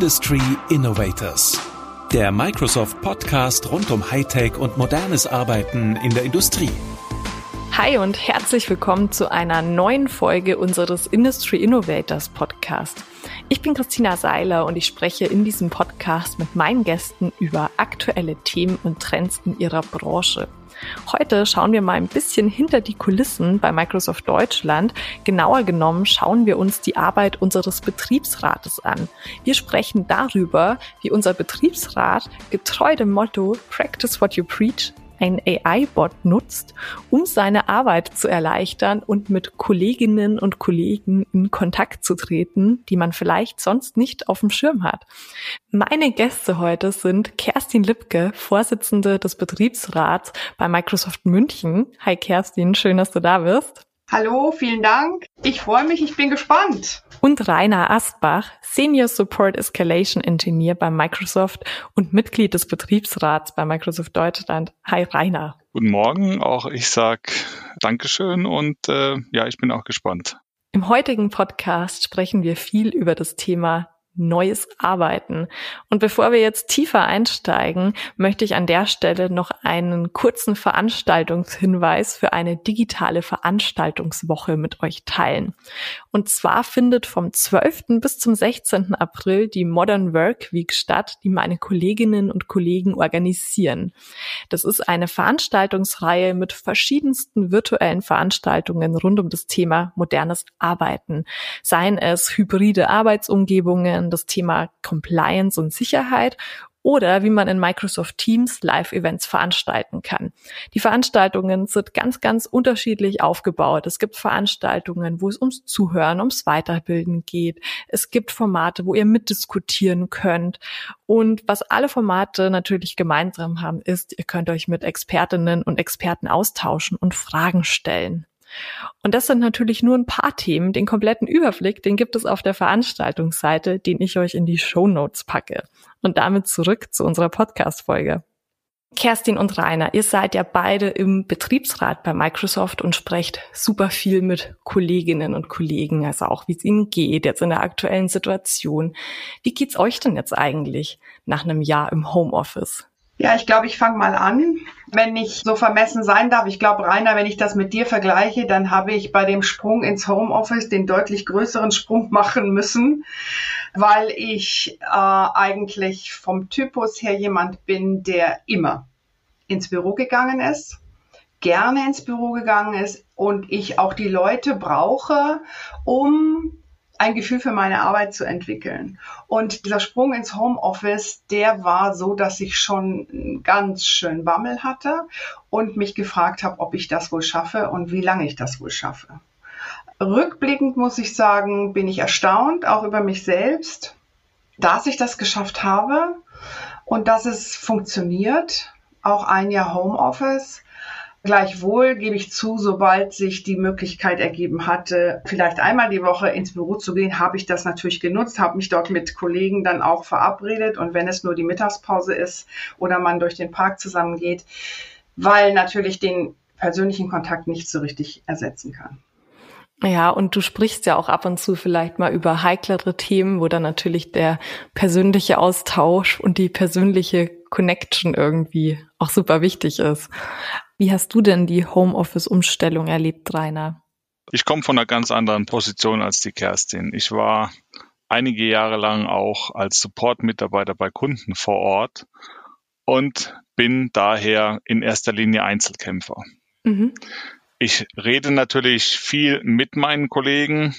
Industry Innovators. Der Microsoft Podcast rund um Hightech und modernes Arbeiten in der Industrie. Hi und herzlich willkommen zu einer neuen Folge unseres Industry Innovators Podcast. Ich bin Christina Seiler und ich spreche in diesem Podcast mit meinen Gästen über aktuelle Themen und Trends in ihrer Branche. Heute schauen wir mal ein bisschen hinter die Kulissen bei Microsoft Deutschland. Genauer genommen schauen wir uns die Arbeit unseres Betriebsrates an. Wir sprechen darüber, wie unser Betriebsrat getreu dem Motto Practice what you preach ein AI-Bot nutzt, um seine Arbeit zu erleichtern und mit Kolleginnen und Kollegen in Kontakt zu treten, die man vielleicht sonst nicht auf dem Schirm hat. Meine Gäste heute sind Kerstin Lipke, Vorsitzende des Betriebsrats bei Microsoft München. Hi Kerstin, schön, dass du da bist. Hallo, vielen Dank. Ich freue mich, ich bin gespannt. Und Rainer Astbach, Senior Support Escalation Engineer bei Microsoft und Mitglied des Betriebsrats bei Microsoft Deutschland. Hi Rainer. Guten Morgen, auch ich sag Dankeschön und äh, ja, ich bin auch gespannt. Im heutigen Podcast sprechen wir viel über das Thema neues Arbeiten. Und bevor wir jetzt tiefer einsteigen, möchte ich an der Stelle noch einen kurzen Veranstaltungshinweis für eine digitale Veranstaltungswoche mit euch teilen. Und zwar findet vom 12. bis zum 16. April die Modern Work Week statt, die meine Kolleginnen und Kollegen organisieren. Das ist eine Veranstaltungsreihe mit verschiedensten virtuellen Veranstaltungen rund um das Thema modernes Arbeiten. Seien es hybride Arbeitsumgebungen, das Thema Compliance und Sicherheit oder wie man in Microsoft Teams Live-Events veranstalten kann. Die Veranstaltungen sind ganz, ganz unterschiedlich aufgebaut. Es gibt Veranstaltungen, wo es ums Zuhören, ums Weiterbilden geht. Es gibt Formate, wo ihr mitdiskutieren könnt. Und was alle Formate natürlich gemeinsam haben, ist, ihr könnt euch mit Expertinnen und Experten austauschen und Fragen stellen. Und das sind natürlich nur ein paar Themen. Den kompletten Überblick, den gibt es auf der Veranstaltungsseite, den ich euch in die Show Notes packe. Und damit zurück zu unserer Podcast-Folge. Kerstin und Rainer, ihr seid ja beide im Betriebsrat bei Microsoft und sprecht super viel mit Kolleginnen und Kollegen, also auch wie es ihnen geht jetzt in der aktuellen Situation. Wie geht's euch denn jetzt eigentlich nach einem Jahr im Homeoffice? Ja, ich glaube, ich fange mal an. Wenn ich so vermessen sein darf, ich glaube, Rainer, wenn ich das mit dir vergleiche, dann habe ich bei dem Sprung ins Homeoffice den deutlich größeren Sprung machen müssen, weil ich äh, eigentlich vom Typus her jemand bin, der immer ins Büro gegangen ist, gerne ins Büro gegangen ist und ich auch die Leute brauche, um ein Gefühl für meine Arbeit zu entwickeln. Und dieser Sprung ins Homeoffice, der war so, dass ich schon ganz schön Bammel hatte und mich gefragt habe, ob ich das wohl schaffe und wie lange ich das wohl schaffe. Rückblickend muss ich sagen, bin ich erstaunt, auch über mich selbst, dass ich das geschafft habe und dass es funktioniert. Auch ein Jahr Homeoffice Gleichwohl gebe ich zu, sobald sich die Möglichkeit ergeben hatte, vielleicht einmal die Woche ins Büro zu gehen, habe ich das natürlich genutzt, habe mich dort mit Kollegen dann auch verabredet und wenn es nur die Mittagspause ist oder man durch den Park zusammengeht, weil natürlich den persönlichen Kontakt nicht so richtig ersetzen kann. Ja, und du sprichst ja auch ab und zu vielleicht mal über heiklere Themen, wo dann natürlich der persönliche Austausch und die persönliche Connection irgendwie auch super wichtig ist. Wie hast du denn die Homeoffice-Umstellung erlebt, Rainer? Ich komme von einer ganz anderen Position als die Kerstin. Ich war einige Jahre lang auch als Support-Mitarbeiter bei Kunden vor Ort und bin daher in erster Linie Einzelkämpfer. Mhm. Ich rede natürlich viel mit meinen Kollegen,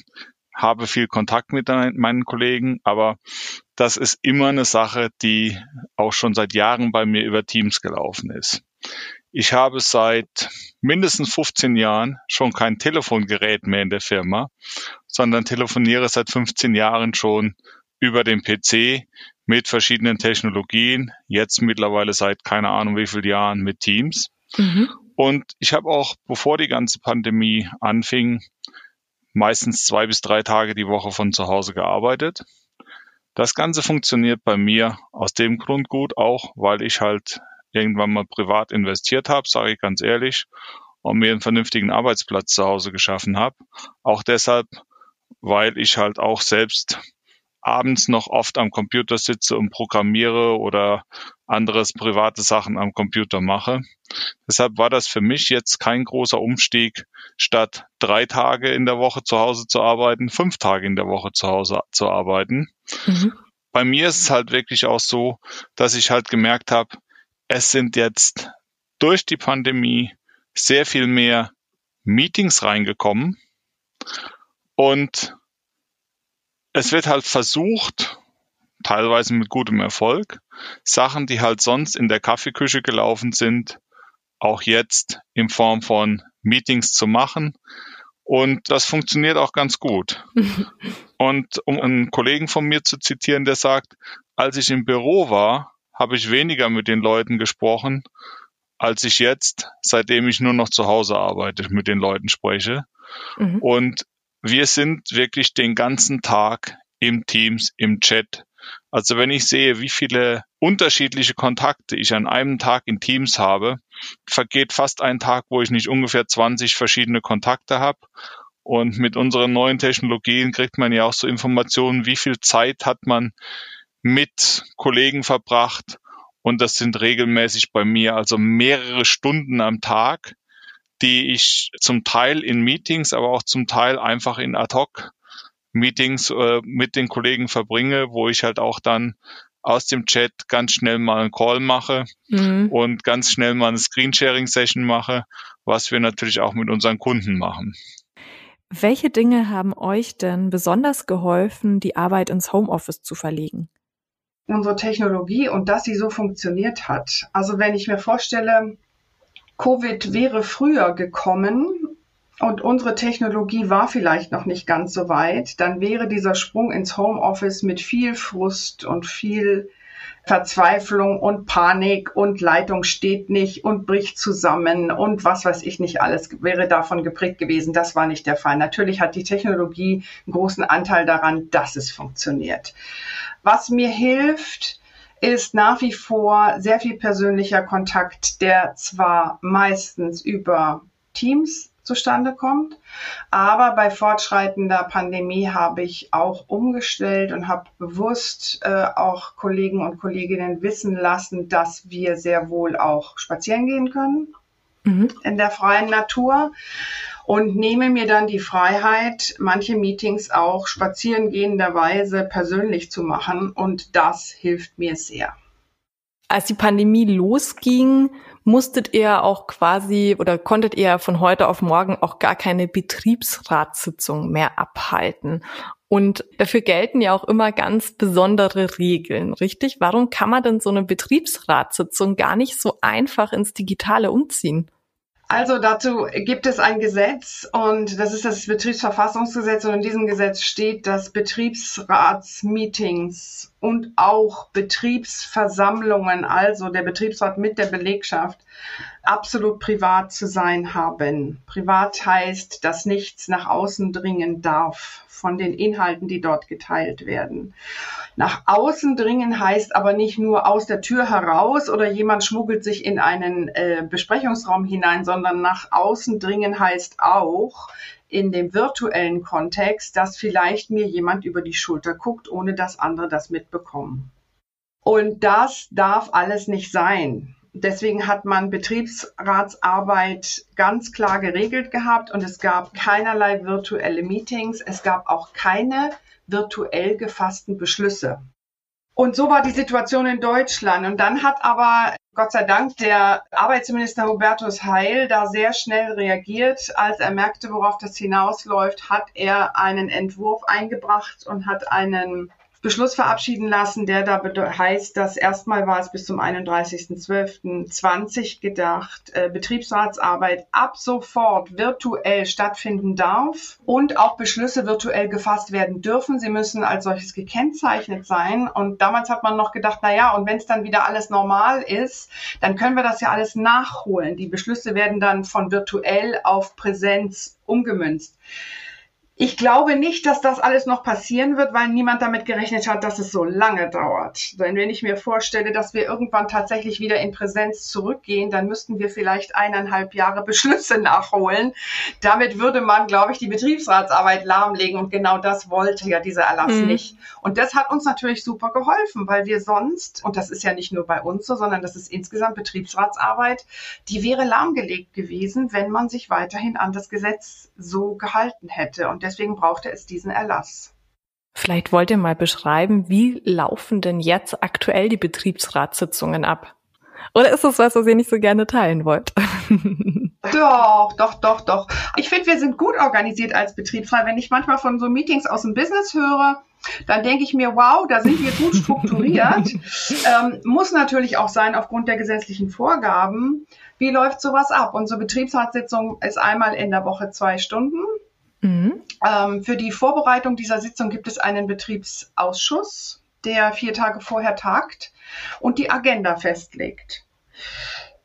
habe viel Kontakt mit meinen Kollegen, aber das ist immer eine Sache, die auch schon seit Jahren bei mir über Teams gelaufen ist. Ich habe seit mindestens 15 Jahren schon kein Telefongerät mehr in der Firma, sondern telefoniere seit 15 Jahren schon über den PC mit verschiedenen Technologien, jetzt mittlerweile seit keine Ahnung wie vielen Jahren mit Teams. Mhm. Und ich habe auch, bevor die ganze Pandemie anfing, meistens zwei bis drei Tage die Woche von zu Hause gearbeitet. Das Ganze funktioniert bei mir aus dem Grund gut auch, weil ich halt irgendwann mal privat investiert habe, sage ich ganz ehrlich, und mir einen vernünftigen Arbeitsplatz zu Hause geschaffen habe. Auch deshalb, weil ich halt auch selbst abends noch oft am Computer sitze und programmiere oder anderes private Sachen am Computer mache. Deshalb war das für mich jetzt kein großer Umstieg, statt drei Tage in der Woche zu Hause zu arbeiten, fünf Tage in der Woche zu Hause zu arbeiten. Mhm. Bei mir ist es halt wirklich auch so, dass ich halt gemerkt habe, es sind jetzt durch die Pandemie sehr viel mehr Meetings reingekommen und es wird halt versucht, teilweise mit gutem Erfolg, Sachen, die halt sonst in der Kaffeeküche gelaufen sind, auch jetzt in Form von Meetings zu machen. Und das funktioniert auch ganz gut. Und um einen Kollegen von mir zu zitieren, der sagt, als ich im Büro war, habe ich weniger mit den Leuten gesprochen, als ich jetzt, seitdem ich nur noch zu Hause arbeite, mit den Leuten spreche. Mhm. Und wir sind wirklich den ganzen Tag im Teams, im Chat. Also wenn ich sehe, wie viele unterschiedliche Kontakte ich an einem Tag in Teams habe, vergeht fast ein Tag, wo ich nicht ungefähr 20 verschiedene Kontakte habe. Und mit unseren neuen Technologien kriegt man ja auch so Informationen, wie viel Zeit hat man mit Kollegen verbracht. Und das sind regelmäßig bei mir also mehrere Stunden am Tag, die ich zum Teil in Meetings, aber auch zum Teil einfach in Ad-Hoc Meetings äh, mit den Kollegen verbringe, wo ich halt auch dann aus dem Chat ganz schnell mal einen Call mache mhm. und ganz schnell mal eine Screensharing-Session mache, was wir natürlich auch mit unseren Kunden machen. Welche Dinge haben euch denn besonders geholfen, die Arbeit ins Homeoffice zu verlegen? Unsere Technologie und dass sie so funktioniert hat. Also wenn ich mir vorstelle, Covid wäre früher gekommen und unsere Technologie war vielleicht noch nicht ganz so weit, dann wäre dieser Sprung ins Homeoffice mit viel Frust und viel Verzweiflung und Panik und Leitung steht nicht und bricht zusammen und was weiß ich nicht alles wäre davon geprägt gewesen. Das war nicht der Fall. Natürlich hat die Technologie einen großen Anteil daran, dass es funktioniert. Was mir hilft, ist nach wie vor sehr viel persönlicher Kontakt, der zwar meistens über Teams zustande kommt. Aber bei fortschreitender Pandemie habe ich auch umgestellt und habe bewusst äh, auch Kollegen und Kolleginnen wissen lassen, dass wir sehr wohl auch spazieren gehen können mhm. in der freien Natur und nehme mir dann die Freiheit, manche Meetings auch spazierengehenderweise persönlich zu machen und das hilft mir sehr. Als die Pandemie losging, musstet ihr auch quasi oder konntet ihr von heute auf morgen auch gar keine Betriebsratssitzung mehr abhalten. Und dafür gelten ja auch immer ganz besondere Regeln, richtig? Warum kann man denn so eine Betriebsratssitzung gar nicht so einfach ins Digitale umziehen? Also dazu gibt es ein Gesetz und das ist das Betriebsverfassungsgesetz und in diesem Gesetz steht, dass Betriebsratsmeetings und auch Betriebsversammlungen, also der Betriebsrat mit der Belegschaft, absolut privat zu sein haben. Privat heißt, dass nichts nach außen dringen darf von den Inhalten, die dort geteilt werden. Nach außen dringen heißt aber nicht nur aus der Tür heraus oder jemand schmuggelt sich in einen äh, Besprechungsraum hinein, sondern nach außen dringen heißt auch in dem virtuellen Kontext, dass vielleicht mir jemand über die Schulter guckt, ohne dass andere das mitbekommen. Und das darf alles nicht sein. Deswegen hat man Betriebsratsarbeit ganz klar geregelt gehabt und es gab keinerlei virtuelle Meetings. Es gab auch keine virtuell gefassten Beschlüsse. Und so war die Situation in Deutschland. Und dann hat aber Gott sei Dank der Arbeitsminister Hubertus Heil da sehr schnell reagiert. Als er merkte, worauf das hinausläuft, hat er einen Entwurf eingebracht und hat einen Beschluss verabschieden lassen, der da heißt, dass erstmal war es bis zum 31.12.20 gedacht, äh, Betriebsratsarbeit ab sofort virtuell stattfinden darf und auch Beschlüsse virtuell gefasst werden dürfen. Sie müssen als solches gekennzeichnet sein. Und damals hat man noch gedacht, na ja, und wenn es dann wieder alles normal ist, dann können wir das ja alles nachholen. Die Beschlüsse werden dann von virtuell auf Präsenz umgemünzt. Ich glaube nicht, dass das alles noch passieren wird, weil niemand damit gerechnet hat, dass es so lange dauert. Denn wenn ich mir vorstelle, dass wir irgendwann tatsächlich wieder in Präsenz zurückgehen, dann müssten wir vielleicht eineinhalb Jahre Beschlüsse nachholen. Damit würde man, glaube ich, die Betriebsratsarbeit lahmlegen. Und genau das wollte ja dieser Erlass mhm. nicht. Und das hat uns natürlich super geholfen, weil wir sonst, und das ist ja nicht nur bei uns so, sondern das ist insgesamt Betriebsratsarbeit, die wäre lahmgelegt gewesen, wenn man sich weiterhin an das Gesetz so gehalten hätte. Und deswegen brauchte es diesen Erlass. Vielleicht wollt ihr mal beschreiben, wie laufen denn jetzt aktuell die Betriebsratssitzungen ab? Oder ist das was, was ihr nicht so gerne teilen wollt? Doch, doch, doch, doch. Ich finde, wir sind gut organisiert als Betriebsrat. Wenn ich manchmal von so Meetings aus dem Business höre, dann denke ich mir, wow, da sind wir gut strukturiert. ähm, muss natürlich auch sein aufgrund der gesetzlichen Vorgaben. Wie läuft sowas ab? Unsere Betriebsratssitzung ist einmal in der Woche zwei Stunden. Mhm. Ähm, für die Vorbereitung dieser Sitzung gibt es einen Betriebsausschuss, der vier Tage vorher tagt und die Agenda festlegt.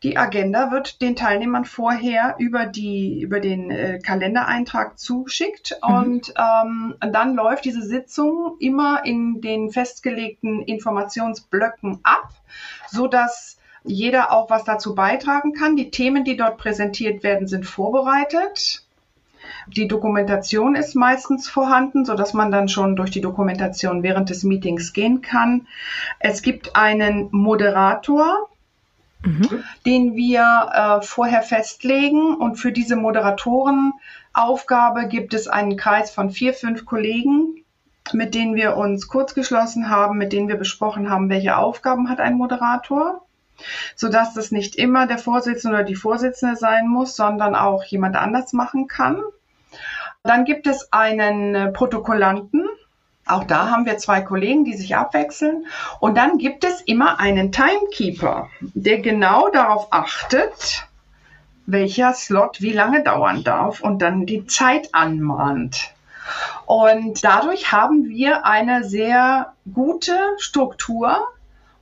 Die Agenda wird den Teilnehmern vorher über, die, über den äh, Kalendereintrag zugeschickt mhm. und ähm, dann läuft diese Sitzung immer in den festgelegten Informationsblöcken ab, sodass jeder auch was dazu beitragen kann. Die Themen, die dort präsentiert werden, sind vorbereitet. Die Dokumentation ist meistens vorhanden, so dass man dann schon durch die Dokumentation während des Meetings gehen kann. Es gibt einen Moderator, mhm. den wir äh, vorher festlegen. Und für diese Moderatorenaufgabe gibt es einen Kreis von vier, fünf Kollegen, mit denen wir uns kurz geschlossen haben, mit denen wir besprochen haben, welche Aufgaben hat ein Moderator sodass das nicht immer der Vorsitzende oder die Vorsitzende sein muss, sondern auch jemand anders machen kann. Dann gibt es einen äh, Protokollanten. Auch da haben wir zwei Kollegen, die sich abwechseln. Und dann gibt es immer einen Timekeeper, der genau darauf achtet, welcher Slot wie lange dauern darf und dann die Zeit anmahnt. Und dadurch haben wir eine sehr gute Struktur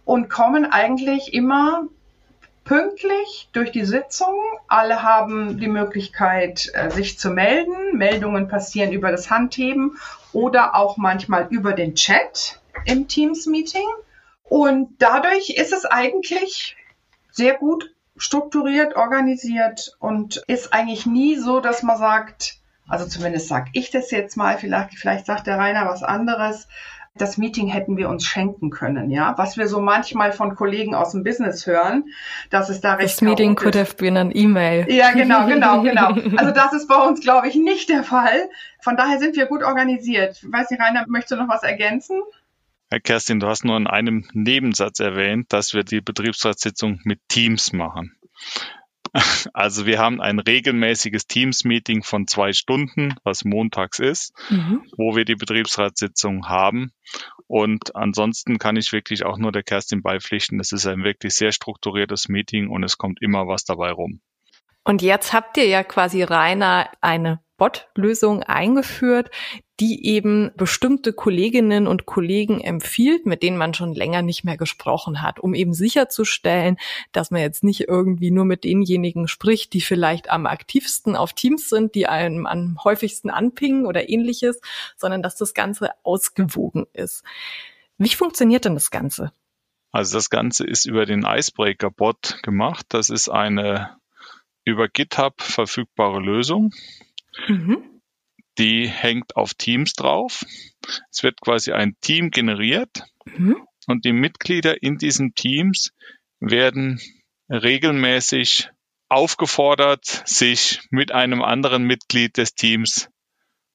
und kommen eigentlich immer pünktlich durch die Sitzung. Alle haben die Möglichkeit, äh, sich zu melden. Meldungen passieren über das Handheben oder auch manchmal über den Chat im Teams-Meeting. Und dadurch ist es eigentlich sehr gut strukturiert, organisiert und ist eigentlich nie so, dass man sagt, also zumindest sage ich das jetzt mal, vielleicht, vielleicht sagt der Rainer was anderes, das Meeting hätten wir uns schenken können, ja. Was wir so manchmal von Kollegen aus dem Business hören, dass es da recht Das Meeting could have been an email. Ja, genau, genau, genau. Also das ist bei uns, glaube ich, nicht der Fall. Von daher sind wir gut organisiert. Ich weiß nicht, Rainer, möchtest du noch was ergänzen? Herr Kerstin, du hast nur in einem Nebensatz erwähnt, dass wir die Betriebsratssitzung mit Teams machen. Also wir haben ein regelmäßiges Teams-Meeting von zwei Stunden, was montags ist, mhm. wo wir die Betriebsratssitzung haben. Und ansonsten kann ich wirklich auch nur der Kerstin beipflichten. Es ist ein wirklich sehr strukturiertes Meeting und es kommt immer was dabei rum. Und jetzt habt ihr ja quasi Rainer eine Bot-Lösung eingeführt, die eben bestimmte Kolleginnen und Kollegen empfiehlt, mit denen man schon länger nicht mehr gesprochen hat, um eben sicherzustellen, dass man jetzt nicht irgendwie nur mit denjenigen spricht, die vielleicht am aktivsten auf Teams sind, die einem am häufigsten anpingen oder ähnliches, sondern dass das Ganze ausgewogen ist. Wie funktioniert denn das Ganze? Also das Ganze ist über den Icebreaker-Bot gemacht. Das ist eine über GitHub verfügbare Lösung. Mhm. Die hängt auf Teams drauf. Es wird quasi ein Team generiert mhm. und die Mitglieder in diesen Teams werden regelmäßig aufgefordert, sich mit einem anderen Mitglied des Teams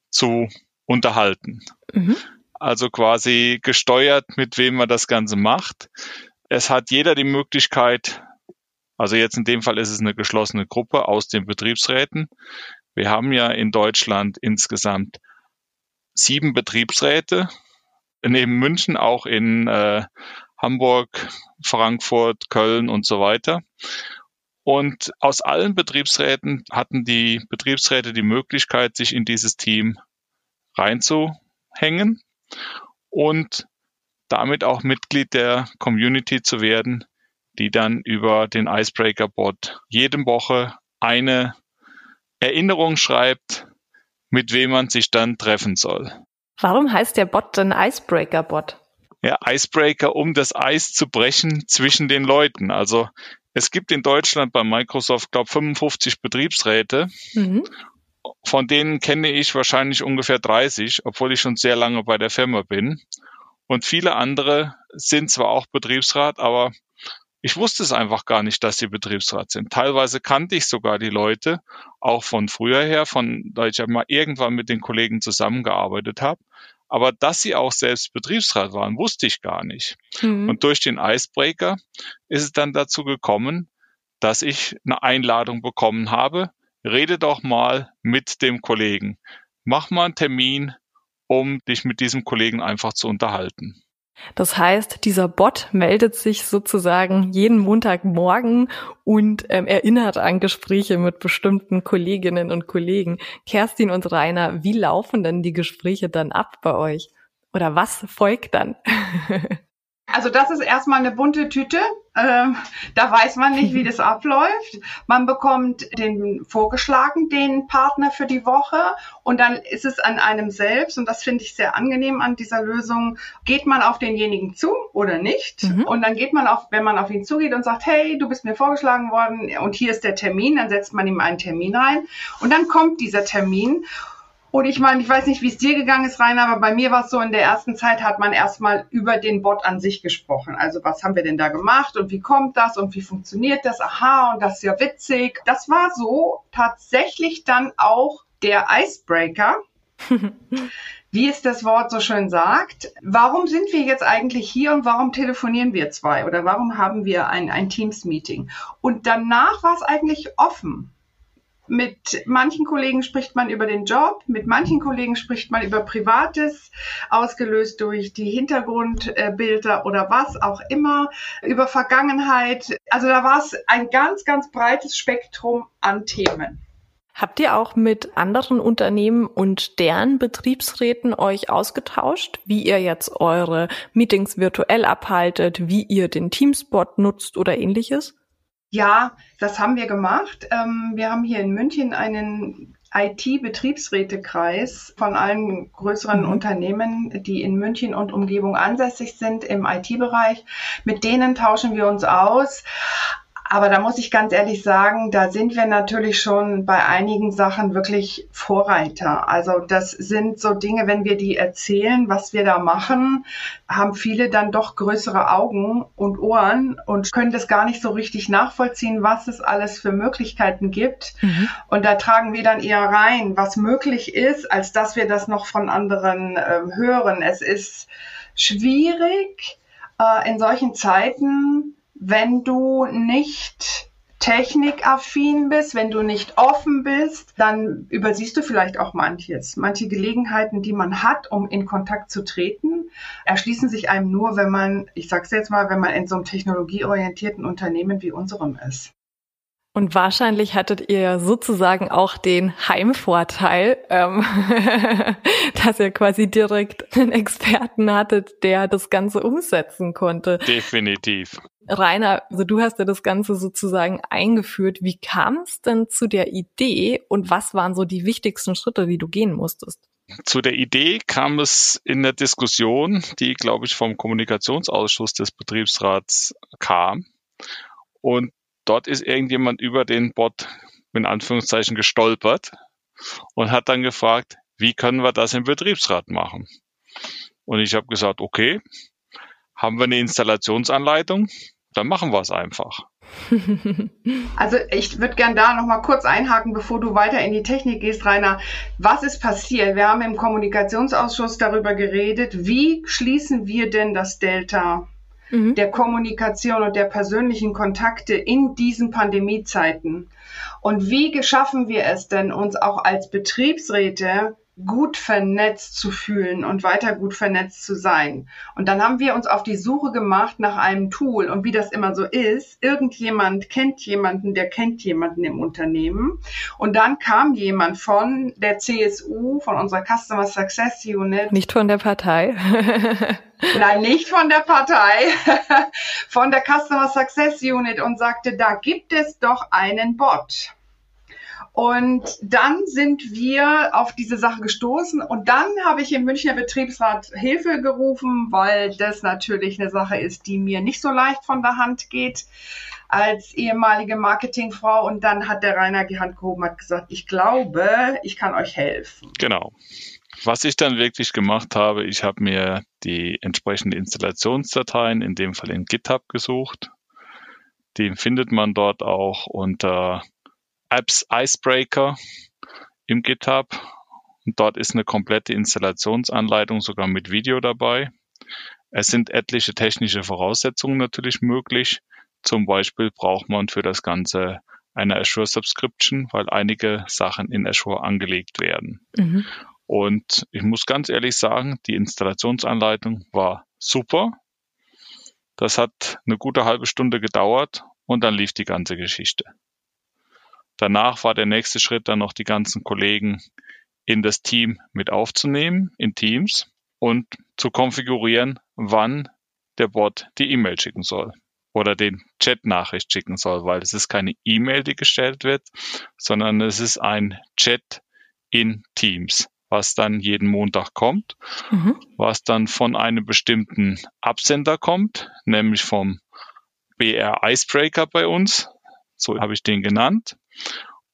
zu unterhalten. Mhm. Also quasi gesteuert, mit wem man das Ganze macht. Es hat jeder die Möglichkeit, also jetzt in dem Fall ist es eine geschlossene Gruppe aus den Betriebsräten, wir haben ja in Deutschland insgesamt sieben Betriebsräte, neben München auch in äh, Hamburg, Frankfurt, Köln und so weiter. Und aus allen Betriebsräten hatten die Betriebsräte die Möglichkeit, sich in dieses Team reinzuhängen und damit auch Mitglied der Community zu werden, die dann über den Icebreaker-Bot jede Woche eine Erinnerung schreibt, mit wem man sich dann treffen soll. Warum heißt der Bot denn Icebreaker-Bot? Ja, Icebreaker, um das Eis zu brechen zwischen den Leuten. Also es gibt in Deutschland bei Microsoft, glaube 55 Betriebsräte. Mhm. Von denen kenne ich wahrscheinlich ungefähr 30, obwohl ich schon sehr lange bei der Firma bin. Und viele andere sind zwar auch Betriebsrat, aber ich wusste es einfach gar nicht, dass sie Betriebsrat sind. Teilweise kannte ich sogar die Leute, auch von früher her, von da ich ja mal irgendwann mit den Kollegen zusammengearbeitet habe. Aber dass sie auch selbst Betriebsrat waren, wusste ich gar nicht. Mhm. Und durch den Icebreaker ist es dann dazu gekommen, dass ich eine Einladung bekommen habe. Rede doch mal mit dem Kollegen. Mach mal einen Termin, um dich mit diesem Kollegen einfach zu unterhalten. Das heißt, dieser Bot meldet sich sozusagen jeden Montagmorgen und ähm, erinnert an Gespräche mit bestimmten Kolleginnen und Kollegen. Kerstin und Rainer, wie laufen denn die Gespräche dann ab bei euch? Oder was folgt dann? Also das ist erstmal eine bunte Tüte. Ähm, da weiß man nicht, wie das abläuft. Man bekommt den vorgeschlagen, den Partner für die Woche und dann ist es an einem selbst und das finde ich sehr angenehm an dieser Lösung. Geht man auf denjenigen zu oder nicht? Mhm. Und dann geht man auf, wenn man auf ihn zugeht und sagt, hey, du bist mir vorgeschlagen worden und hier ist der Termin, dann setzt man ihm einen Termin rein und dann kommt dieser Termin und ich meine, ich weiß nicht, wie es dir gegangen ist, Rainer, aber bei mir war es so, in der ersten Zeit hat man erstmal über den Bot an sich gesprochen. Also was haben wir denn da gemacht und wie kommt das und wie funktioniert das? Aha, und das ist ja witzig. Das war so tatsächlich dann auch der Icebreaker. wie es das Wort so schön sagt. Warum sind wir jetzt eigentlich hier und warum telefonieren wir zwei oder warum haben wir ein, ein Teams-Meeting? Und danach war es eigentlich offen. Mit manchen Kollegen spricht man über den Job, mit manchen Kollegen spricht man über Privates, ausgelöst durch die Hintergrundbilder oder was auch immer, über Vergangenheit. Also da war es ein ganz, ganz breites Spektrum an Themen. Habt ihr auch mit anderen Unternehmen und deren Betriebsräten euch ausgetauscht, wie ihr jetzt eure Meetings virtuell abhaltet, wie ihr den Teamspot nutzt oder ähnliches? Ja, das haben wir gemacht. Ähm, wir haben hier in München einen IT-Betriebsrätekreis von allen größeren mhm. Unternehmen, die in München und Umgebung ansässig sind im IT-Bereich. Mit denen tauschen wir uns aus. Aber da muss ich ganz ehrlich sagen, da sind wir natürlich schon bei einigen Sachen wirklich Vorreiter. Also das sind so Dinge, wenn wir die erzählen, was wir da machen, haben viele dann doch größere Augen und Ohren und können das gar nicht so richtig nachvollziehen, was es alles für Möglichkeiten gibt. Mhm. Und da tragen wir dann eher rein, was möglich ist, als dass wir das noch von anderen äh, hören. Es ist schwierig, äh, in solchen Zeiten wenn du nicht technikaffin bist, wenn du nicht offen bist, dann übersiehst du vielleicht auch manches. Manche Gelegenheiten, die man hat, um in Kontakt zu treten, erschließen sich einem nur, wenn man, ich sag's jetzt mal, wenn man in so einem technologieorientierten Unternehmen wie unserem ist. Und wahrscheinlich hattet ihr sozusagen auch den Heimvorteil, ähm, dass ihr quasi direkt einen Experten hattet, der das Ganze umsetzen konnte. Definitiv. Rainer, also du hast ja das Ganze sozusagen eingeführt. Wie kam es denn zu der Idee und was waren so die wichtigsten Schritte, die du gehen musstest? Zu der Idee kam es in der Diskussion, die, glaube ich, vom Kommunikationsausschuss des Betriebsrats kam. Und dort ist irgendjemand über den Bot in Anführungszeichen gestolpert und hat dann gefragt, wie können wir das im Betriebsrat machen? Und ich habe gesagt, okay, haben wir eine Installationsanleitung? Dann machen wir es einfach. Also ich würde gern da noch mal kurz einhaken, bevor du weiter in die Technik gehst, Rainer. Was ist passiert? Wir haben im Kommunikationsausschuss darüber geredet, wie schließen wir denn das Delta mhm. der Kommunikation und der persönlichen Kontakte in diesen Pandemiezeiten? Und wie geschaffen wir es denn, uns auch als Betriebsräte gut vernetzt zu fühlen und weiter gut vernetzt zu sein. Und dann haben wir uns auf die Suche gemacht nach einem Tool. Und wie das immer so ist, irgendjemand kennt jemanden, der kennt jemanden im Unternehmen. Und dann kam jemand von der CSU, von unserer Customer Success Unit. Nicht von der Partei. Nein, nicht von der Partei, von der Customer Success Unit und sagte, da gibt es doch einen Bot. Und dann sind wir auf diese Sache gestoßen und dann habe ich im Münchner Betriebsrat Hilfe gerufen, weil das natürlich eine Sache ist, die mir nicht so leicht von der Hand geht als ehemalige Marketingfrau. Und dann hat der Rainer die Hand gehoben, hat gesagt, ich glaube, ich kann euch helfen. Genau. Was ich dann wirklich gemacht habe, ich habe mir die entsprechenden Installationsdateien, in dem Fall in GitHub gesucht. Die findet man dort auch unter Apps Icebreaker im GitHub. Und dort ist eine komplette Installationsanleitung sogar mit Video dabei. Es sind etliche technische Voraussetzungen natürlich möglich. Zum Beispiel braucht man für das Ganze eine Azure Subscription, weil einige Sachen in Azure angelegt werden. Mhm. Und ich muss ganz ehrlich sagen, die Installationsanleitung war super. Das hat eine gute halbe Stunde gedauert und dann lief die ganze Geschichte. Danach war der nächste Schritt dann noch die ganzen Kollegen in das Team mit aufzunehmen, in Teams und zu konfigurieren, wann der Bot die E-Mail schicken soll oder den Chat-Nachricht schicken soll, weil es ist keine E-Mail, die gestellt wird, sondern es ist ein Chat in Teams, was dann jeden Montag kommt, mhm. was dann von einem bestimmten Absender kommt, nämlich vom BR Icebreaker bei uns, so habe ich den genannt.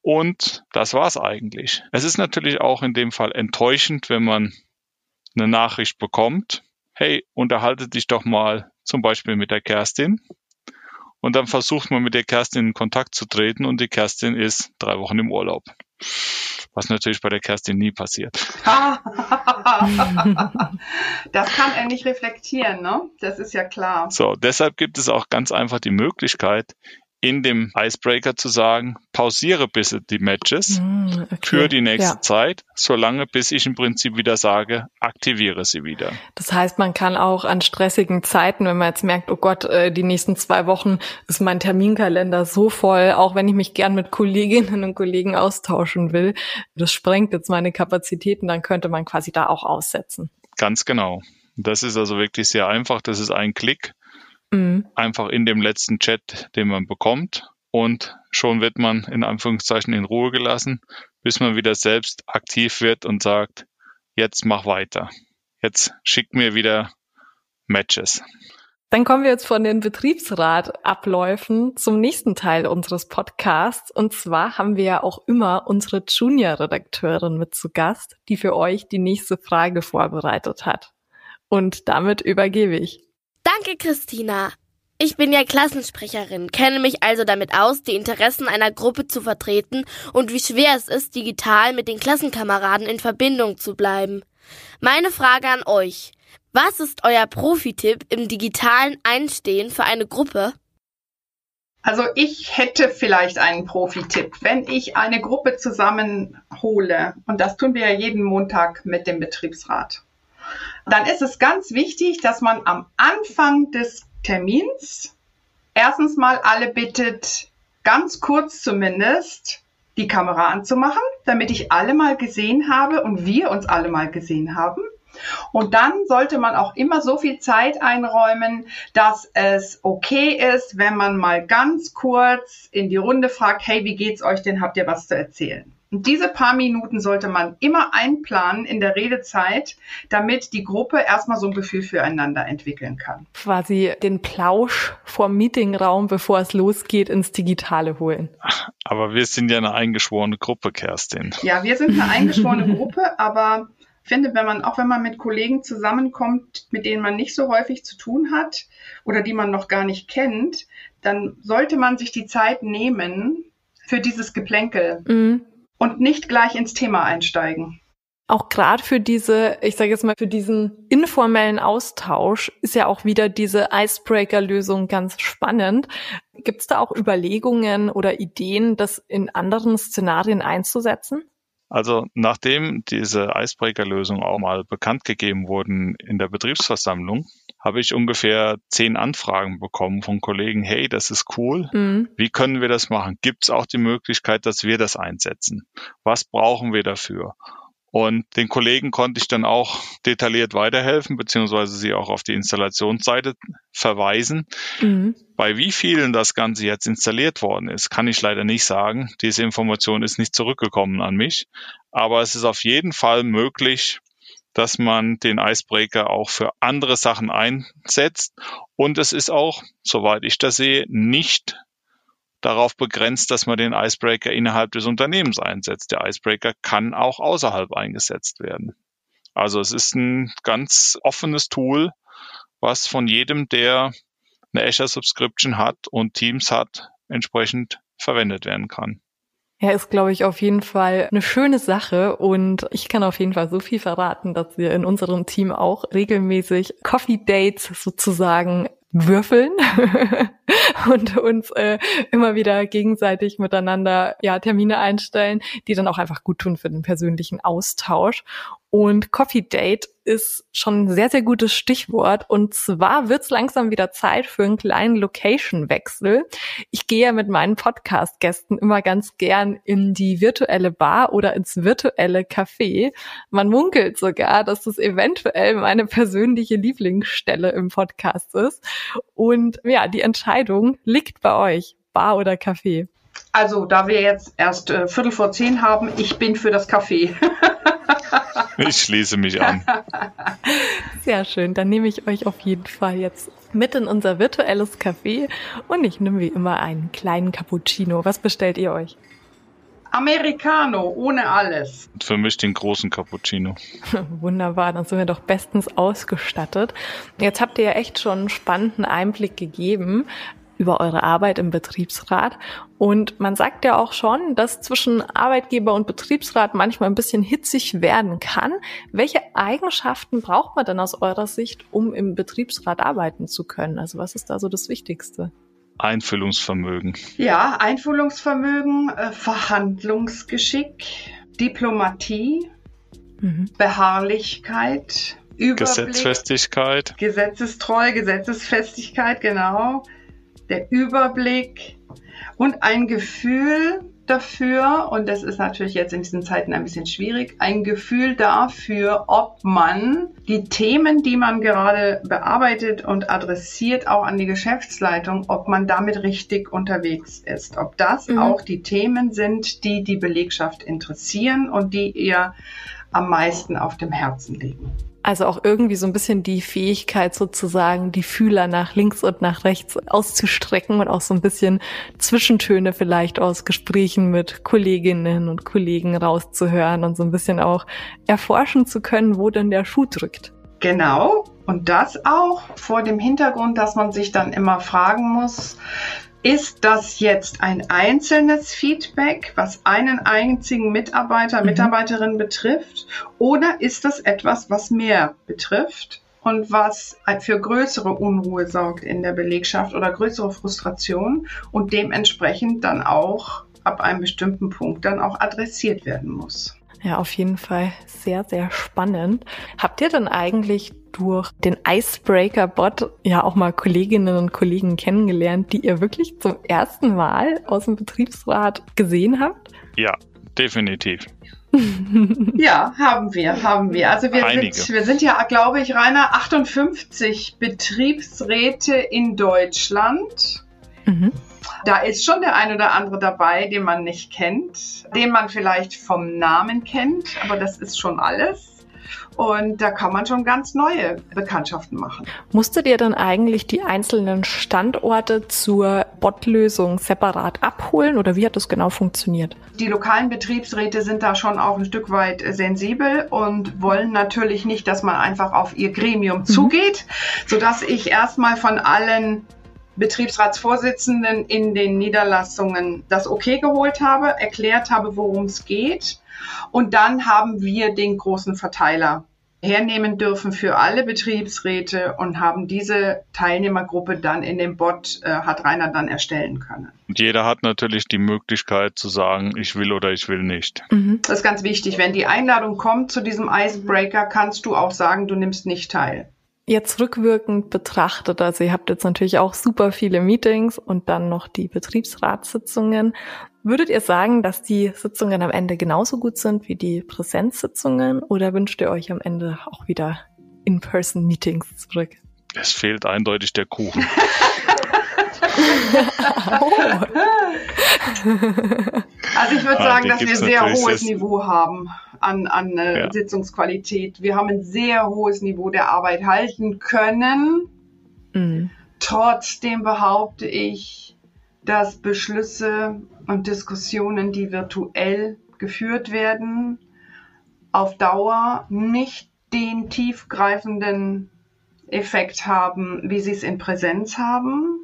Und das war's eigentlich. Es ist natürlich auch in dem Fall enttäuschend, wenn man eine Nachricht bekommt. Hey, unterhalte dich doch mal zum Beispiel mit der Kerstin. Und dann versucht man mit der Kerstin in Kontakt zu treten und die Kerstin ist drei Wochen im Urlaub. Was natürlich bei der Kerstin nie passiert. das kann er nicht reflektieren, ne? Das ist ja klar. So, deshalb gibt es auch ganz einfach die Möglichkeit, in dem Icebreaker zu sagen, pausiere bitte die Matches mm, okay. für die nächste ja. Zeit, solange bis ich im Prinzip wieder sage, aktiviere sie wieder. Das heißt, man kann auch an stressigen Zeiten, wenn man jetzt merkt, oh Gott, äh, die nächsten zwei Wochen ist mein Terminkalender so voll, auch wenn ich mich gern mit Kolleginnen und Kollegen austauschen will, das sprengt jetzt meine Kapazitäten, dann könnte man quasi da auch aussetzen. Ganz genau. Das ist also wirklich sehr einfach. Das ist ein Klick Mhm. Einfach in dem letzten Chat, den man bekommt. Und schon wird man in Anführungszeichen in Ruhe gelassen, bis man wieder selbst aktiv wird und sagt, jetzt mach weiter. Jetzt schick mir wieder Matches. Dann kommen wir jetzt von den Betriebsratabläufen zum nächsten Teil unseres Podcasts. Und zwar haben wir ja auch immer unsere Junior-Redakteurin mit zu Gast, die für euch die nächste Frage vorbereitet hat. Und damit übergebe ich. Danke, Christina. Ich bin ja Klassensprecherin, kenne mich also damit aus, die Interessen einer Gruppe zu vertreten und wie schwer es ist, digital mit den Klassenkameraden in Verbindung zu bleiben. Meine Frage an euch. Was ist euer Profitipp im digitalen Einstehen für eine Gruppe? Also ich hätte vielleicht einen Profitipp. Wenn ich eine Gruppe zusammenhole, und das tun wir ja jeden Montag mit dem Betriebsrat, dann ist es ganz wichtig, dass man am Anfang des Termins erstens mal alle bittet, ganz kurz zumindest die Kamera anzumachen, damit ich alle mal gesehen habe und wir uns alle mal gesehen haben. Und dann sollte man auch immer so viel Zeit einräumen, dass es okay ist, wenn man mal ganz kurz in die Runde fragt, hey, wie geht's euch denn? Habt ihr was zu erzählen? Und diese paar Minuten sollte man immer einplanen in der Redezeit, damit die Gruppe erstmal so ein Gefühl füreinander entwickeln kann. Quasi den Plausch vom Meetingraum, bevor es losgeht, ins Digitale holen. Aber wir sind ja eine eingeschworene Gruppe, Kerstin. Ja, wir sind eine eingeschworene Gruppe, aber ich finde, wenn man, auch wenn man mit Kollegen zusammenkommt, mit denen man nicht so häufig zu tun hat oder die man noch gar nicht kennt, dann sollte man sich die Zeit nehmen für dieses Geplänkel. Mhm und nicht gleich ins Thema einsteigen. Auch gerade für diese, ich sage jetzt mal, für diesen informellen Austausch ist ja auch wieder diese Icebreaker-Lösung ganz spannend. Gibt es da auch Überlegungen oder Ideen, das in anderen Szenarien einzusetzen? Also nachdem diese Icebreaker-Lösung auch mal bekannt gegeben wurden in der Betriebsversammlung, habe ich ungefähr zehn Anfragen bekommen von Kollegen, hey, das ist cool, mhm. wie können wir das machen? Gibt es auch die Möglichkeit, dass wir das einsetzen? Was brauchen wir dafür? Und den Kollegen konnte ich dann auch detailliert weiterhelfen, beziehungsweise sie auch auf die Installationsseite verweisen. Mhm. Bei wie vielen das Ganze jetzt installiert worden ist, kann ich leider nicht sagen. Diese Information ist nicht zurückgekommen an mich. Aber es ist auf jeden Fall möglich, dass man den Icebreaker auch für andere Sachen einsetzt. Und es ist auch, soweit ich das sehe, nicht darauf begrenzt, dass man den Icebreaker innerhalb des Unternehmens einsetzt. Der Icebreaker kann auch außerhalb eingesetzt werden. Also es ist ein ganz offenes Tool, was von jedem, der eine Azure Subscription hat und Teams hat, entsprechend verwendet werden kann. Ja, ist, glaube ich, auf jeden Fall eine schöne Sache und ich kann auf jeden Fall so viel verraten, dass wir in unserem Team auch regelmäßig Coffee Dates sozusagen würfeln und uns äh, immer wieder gegenseitig miteinander ja Termine einstellen, die dann auch einfach gut tun für den persönlichen Austausch. Und Coffee Date ist schon ein sehr, sehr gutes Stichwort. Und zwar wird es langsam wieder Zeit für einen kleinen Location-Wechsel. Ich gehe ja mit meinen Podcast-Gästen immer ganz gern in die virtuelle Bar oder ins virtuelle Café. Man munkelt sogar, dass das eventuell meine persönliche Lieblingsstelle im Podcast ist. Und ja, die Entscheidung liegt bei euch. Bar oder Café? Also, da wir jetzt erst äh, Viertel vor zehn haben, ich bin für das Café. Ich schließe mich an. Sehr schön. Dann nehme ich euch auf jeden Fall jetzt mit in unser virtuelles Café und ich nehme wie immer einen kleinen Cappuccino. Was bestellt ihr euch? Americano, ohne alles. Für mich den großen Cappuccino. Wunderbar, dann sind wir doch bestens ausgestattet. Jetzt habt ihr ja echt schon einen spannenden Einblick gegeben über eure Arbeit im Betriebsrat. Und man sagt ja auch schon, dass zwischen Arbeitgeber und Betriebsrat manchmal ein bisschen hitzig werden kann. Welche Eigenschaften braucht man denn aus eurer Sicht, um im Betriebsrat arbeiten zu können? Also was ist da so das Wichtigste? Einfühlungsvermögen. Ja, Einfühlungsvermögen, äh, Verhandlungsgeschick, Diplomatie, mhm. Beharrlichkeit, Überblick, Gesetzfestigkeit. Gesetzestreu, Gesetzesfestigkeit, genau der Überblick und ein Gefühl dafür, und das ist natürlich jetzt in diesen Zeiten ein bisschen schwierig, ein Gefühl dafür, ob man die Themen, die man gerade bearbeitet und adressiert, auch an die Geschäftsleitung, ob man damit richtig unterwegs ist. Ob das mhm. auch die Themen sind, die die Belegschaft interessieren und die ihr am meisten auf dem Herzen liegen. Also auch irgendwie so ein bisschen die Fähigkeit sozusagen, die Fühler nach links und nach rechts auszustrecken und auch so ein bisschen Zwischentöne vielleicht aus Gesprächen mit Kolleginnen und Kollegen rauszuhören und so ein bisschen auch erforschen zu können, wo denn der Schuh drückt. Genau. Und das auch vor dem Hintergrund, dass man sich dann immer fragen muss, ist das jetzt ein einzelnes Feedback, was einen einzigen Mitarbeiter, mhm. Mitarbeiterin betrifft? Oder ist das etwas, was mehr betrifft? und was für größere Unruhe sorgt in der Belegschaft oder größere Frustration und dementsprechend dann auch ab einem bestimmten Punkt dann auch adressiert werden muss. Ja, auf jeden Fall sehr, sehr spannend. Habt ihr denn eigentlich durch den Icebreaker-Bot ja auch mal Kolleginnen und Kollegen kennengelernt, die ihr wirklich zum ersten Mal aus dem Betriebsrat gesehen habt? Ja, definitiv. ja, haben wir, haben wir. Also wir sind, wir sind ja, glaube ich, Rainer, 58 Betriebsräte in Deutschland. Mhm. Da ist schon der ein oder andere dabei, den man nicht kennt, den man vielleicht vom Namen kennt, aber das ist schon alles. Und da kann man schon ganz neue Bekanntschaften machen. Musstet ihr dann eigentlich die einzelnen Standorte zur Bot-Lösung separat abholen oder wie hat das genau funktioniert? Die lokalen Betriebsräte sind da schon auch ein Stück weit sensibel und wollen natürlich nicht, dass man einfach auf ihr Gremium mhm. zugeht, sodass ich erstmal von allen Betriebsratsvorsitzenden in den Niederlassungen das Okay geholt habe, erklärt habe, worum es geht. Und dann haben wir den großen Verteiler hernehmen dürfen für alle Betriebsräte und haben diese Teilnehmergruppe dann in dem Bot, äh, hat Rainer dann erstellen können. Und jeder hat natürlich die Möglichkeit zu sagen, ich will oder ich will nicht. Mhm. Das ist ganz wichtig. Wenn die Einladung kommt zu diesem Icebreaker, kannst du auch sagen, du nimmst nicht teil. Jetzt rückwirkend betrachtet, also ihr habt jetzt natürlich auch super viele Meetings und dann noch die Betriebsratssitzungen. Würdet ihr sagen, dass die Sitzungen am Ende genauso gut sind wie die Präsenzsitzungen oder wünscht ihr euch am Ende auch wieder In-Person-Meetings zurück? Es fehlt eindeutig der Kuchen. Also ich würde sagen, dass wir sehr hohes Niveau haben an, an äh, ja. Sitzungsqualität. Wir haben ein sehr hohes Niveau der Arbeit halten können. Mhm. Trotzdem behaupte ich, dass Beschlüsse und Diskussionen, die virtuell geführt werden, auf Dauer nicht den tiefgreifenden Effekt haben, wie sie es in Präsenz haben.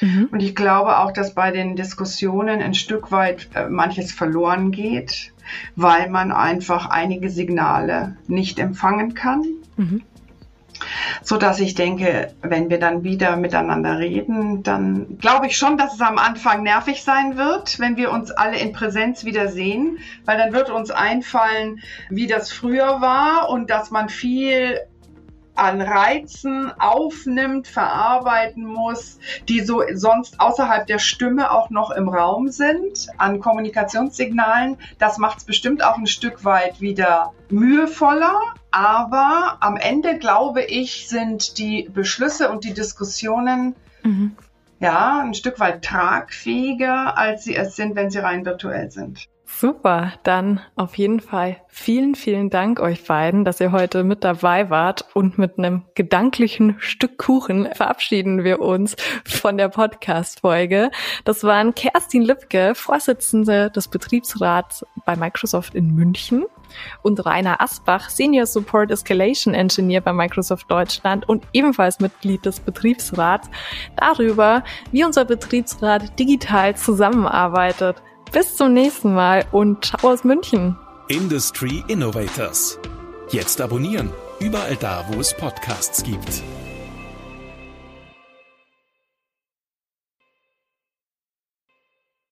Mhm. Und ich glaube auch, dass bei den Diskussionen ein Stück weit äh, manches verloren geht, weil man einfach einige Signale nicht empfangen kann. Mhm. So dass ich denke, wenn wir dann wieder miteinander reden, dann glaube ich schon, dass es am Anfang nervig sein wird, wenn wir uns alle in Präsenz wieder sehen, weil dann wird uns einfallen, wie das früher war und dass man viel an Reizen aufnimmt, verarbeiten muss, die so sonst außerhalb der Stimme auch noch im Raum sind, an Kommunikationssignalen. Das macht es bestimmt auch ein Stück weit wieder mühevoller. Aber am Ende, glaube ich, sind die Beschlüsse und die Diskussionen mhm. ja ein Stück weit tragfähiger, als sie es sind, wenn sie rein virtuell sind. Super, dann auf jeden Fall vielen, vielen Dank euch beiden, dass ihr heute mit dabei wart und mit einem gedanklichen Stück Kuchen verabschieden wir uns von der Podcast-Folge. Das waren Kerstin Lipke, Vorsitzende des Betriebsrats bei Microsoft in München und Rainer Asbach, Senior Support Escalation Engineer bei Microsoft Deutschland und ebenfalls Mitglied des Betriebsrats, darüber, wie unser Betriebsrat digital zusammenarbeitet. Bis zum nächsten Mal und ciao aus München. Industry Innovators. Jetzt abonnieren. Überall da, wo es Podcasts gibt.